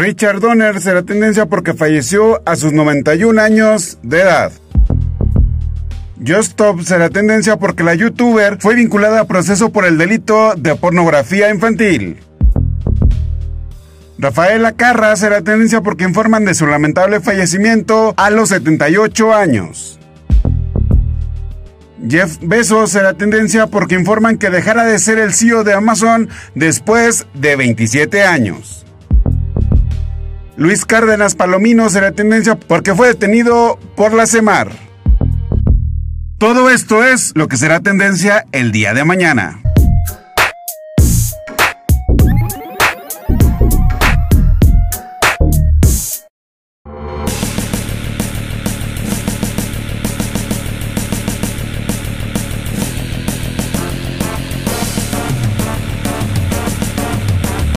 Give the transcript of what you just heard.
Richard Donner será tendencia porque falleció a sus 91 años de edad. Just Stop será tendencia porque la youtuber fue vinculada a proceso por el delito de pornografía infantil. Rafaela Carra será tendencia porque informan de su lamentable fallecimiento a los 78 años. Jeff Bezos será tendencia porque informan que dejará de ser el CEO de Amazon después de 27 años. Luis Cárdenas Palomino será tendencia porque fue detenido por la CEMAR. Todo esto es lo que será tendencia el día de mañana.